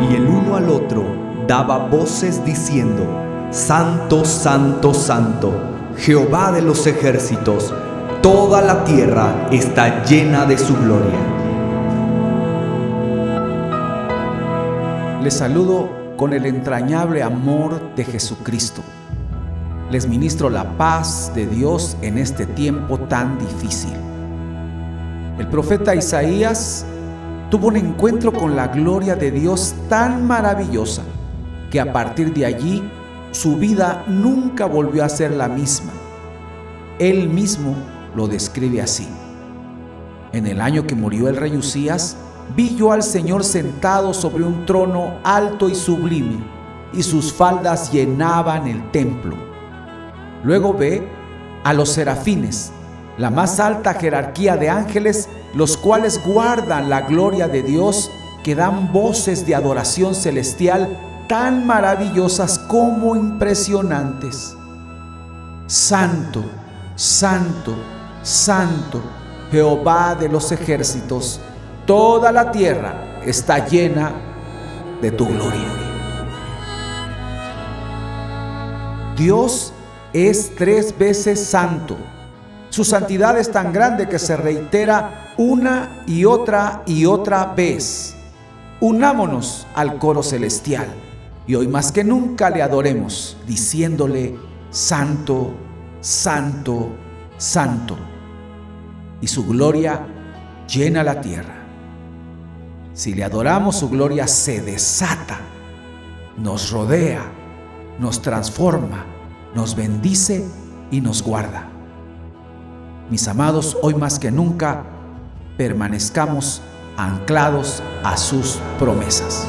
y el uno al otro daba voces diciendo, Santo, Santo, Santo, Jehová de los ejércitos, toda la tierra está llena de su gloria. Les saludo con el entrañable amor de Jesucristo. Les ministro la paz de Dios en este tiempo tan difícil. El profeta Isaías tuvo un encuentro con la gloria de Dios tan maravillosa que a partir de allí su vida nunca volvió a ser la misma. Él mismo lo describe así. En el año que murió el rey Usías, vi yo al Señor sentado sobre un trono alto y sublime, y sus faldas llenaban el templo. Luego ve a los serafines, la más alta jerarquía de ángeles, los cuales guardan la gloria de Dios, que dan voces de adoración celestial tan maravillosas como impresionantes. Santo, santo, santo, Jehová de los ejércitos, toda la tierra está llena de tu gloria. Dios es tres veces santo. Su santidad es tan grande que se reitera una y otra y otra vez. Unámonos al coro celestial y hoy más que nunca le adoremos, diciéndole, Santo, Santo, Santo. Y su gloria llena la tierra. Si le adoramos, su gloria se desata, nos rodea, nos transforma, nos bendice y nos guarda. Mis amados, hoy más que nunca, permanezcamos anclados a sus promesas.